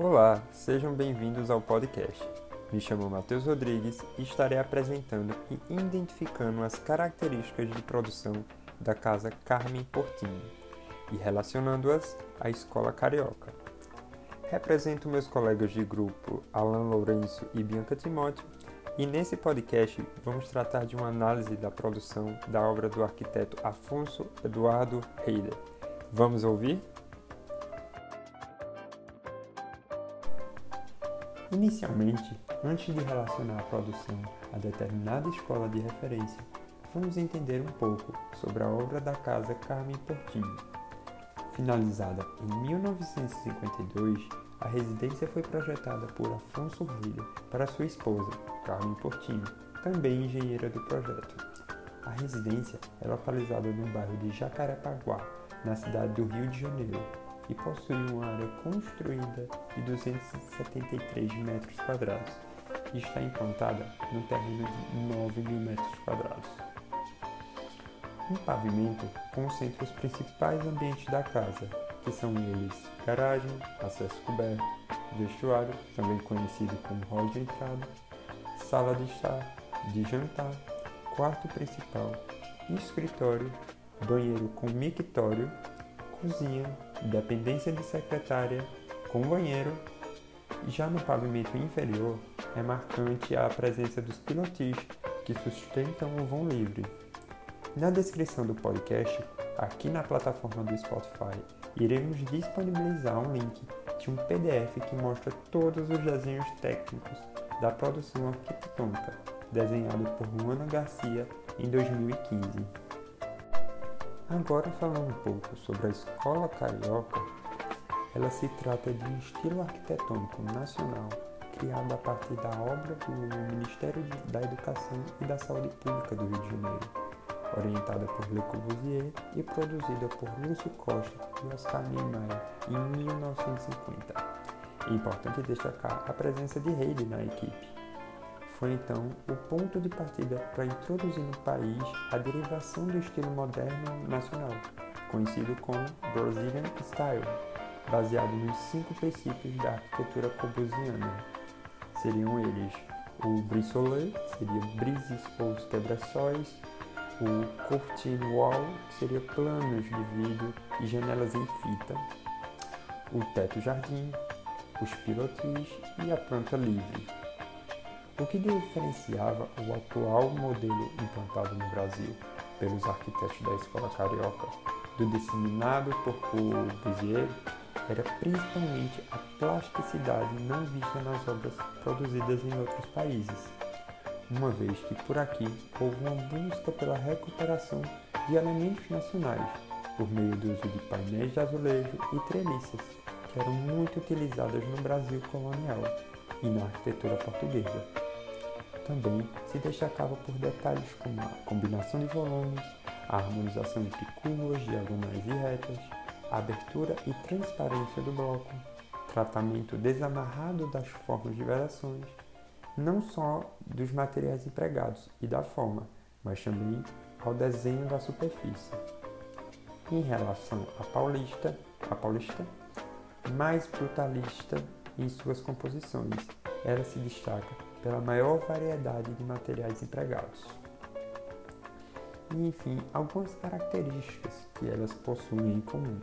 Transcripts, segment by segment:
Olá, sejam bem-vindos ao podcast. Me chamo Matheus Rodrigues e estarei apresentando e identificando as características de produção da Casa Carmen Portinho e relacionando-as à Escola Carioca. Represento meus colegas de grupo Alan Lourenço e Bianca Timóteo e nesse podcast vamos tratar de uma análise da produção da obra do arquiteto Afonso Eduardo Heider. Vamos ouvir? Inicialmente, antes de relacionar a produção a determinada escola de referência, vamos entender um pouco sobre a obra da Casa Carmen Portinho. Finalizada em 1952, a residência foi projetada por Afonso Rilho para sua esposa, Carmen Portinho, também engenheira do projeto. A residência é localizada no bairro de Jacarepaguá, na cidade do Rio de Janeiro, e possui uma área construída de 273 metros quadrados e está implantada no terreno de 9 mil metros quadrados. Um pavimento concentra os principais ambientes da casa, que são eles garagem, acesso coberto, vestuário, também conhecido como hall de entrada, sala de estar, de jantar, quarto principal, escritório, banheiro com mictório, cozinha, dependência de secretária, com banheiro. Já no pavimento inferior é marcante a presença dos pilotis que sustentam o vão livre. Na descrição do podcast, aqui na plataforma do Spotify, iremos disponibilizar um link de um PDF que mostra todos os desenhos técnicos da produção arquitetônica, desenhado por Luana Garcia em 2015. Agora falando um pouco sobre a escola carioca, ela se trata de um estilo arquitetônico nacional criado a partir da obra do Ministério da Educação e da Saúde Pública do Rio de Janeiro, orientada por Le Corbusier e produzida por Lúcio Costa e Oscar Niemeyer em 1950. É importante destacar a presença de Heide na equipe foi então o ponto de partida para introduzir no país a derivação do estilo moderno nacional, conhecido como Brazilian Style, baseado nos cinco princípios da arquitetura corbusiana. Seriam eles o brissolé, que seria brises ou os quebra-sóis, o curtain wall, que seria planos de vidro e janelas em fita, o teto jardim, os pilotis e a planta livre. O que diferenciava o atual modelo implantado no Brasil pelos arquitetos da escola carioca do disseminado por Corbusier era principalmente a plasticidade não vista nas obras produzidas em outros países, uma vez que por aqui houve uma busca pela recuperação de elementos nacionais por meio do uso de painéis de azulejo e treliças, que eram muito utilizadas no Brasil colonial e na arquitetura portuguesa também se destacava por detalhes como a combinação de volumes, a harmonização entre curvas, diagonais e retas, a abertura e transparência do bloco, tratamento desamarrado das formas de variações, não só dos materiais empregados e da forma, mas também ao desenho da superfície. Em relação à paulista, a paulista, mais brutalista em suas composições, ela se destaca pela maior variedade de materiais empregados. E, enfim, algumas características que elas possuem em comum.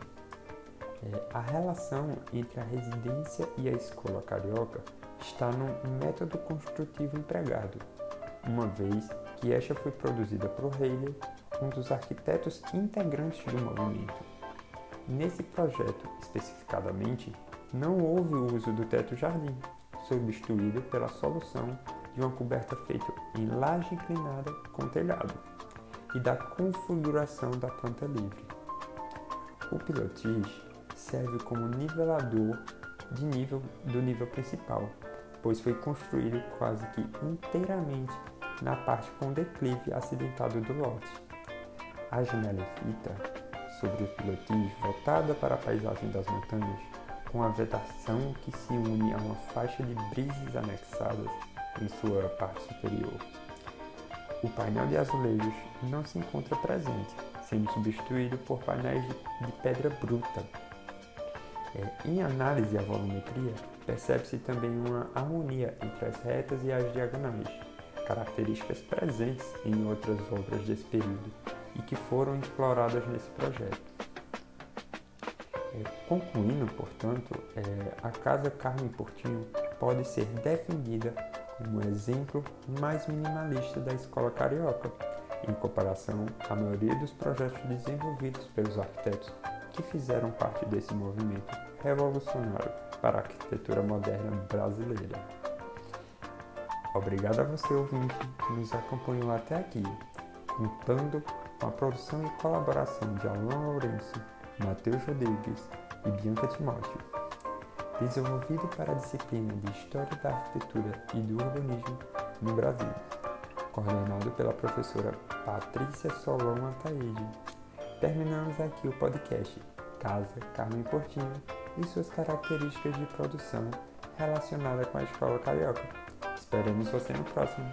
É, a relação entre a residência e a escola carioca está no método construtivo empregado, uma vez que esta foi produzida por Heiler, um dos arquitetos integrantes do movimento. Nesse projeto, especificadamente, não houve o uso do teto-jardim, substituído pela solução de uma coberta feita em laje inclinada com telhado e da configuração da planta livre. O pilotis serve como nivelador de nível do nível principal, pois foi construído quase que inteiramente na parte com declive acidentado do lote. A janela é fita sobre o pilotis voltada para a paisagem das montanhas com a vegetação que se une a uma faixa de brises anexadas em sua parte superior. O painel de azulejos não se encontra presente, sendo substituído por painéis de pedra bruta. É, em análise à volumetria, percebe-se também uma harmonia entre as retas e as diagonais, características presentes em outras obras desse período e que foram exploradas nesse projeto. É, concluindo, portanto, é, a Casa Carmen Portinho pode ser defendida como exemplo mais minimalista da escola carioca, em comparação à maioria dos projetos desenvolvidos pelos arquitetos que fizeram parte desse movimento revolucionário para a arquitetura moderna brasileira. Obrigado a você, ouvinte, que nos acompanhou até aqui, contando com a produção e colaboração de Alan Lourenço, Matheus Rodrigues e Bianca Timóteo. Desenvolvido para a disciplina de História da Arquitetura e do Urbanismo no Brasil, coordenado pela professora Patrícia Solon Ataíde. Terminamos aqui o podcast Casa Carmen Portinho e suas características de produção relacionada com a escola carioca. Esperamos você no próximo.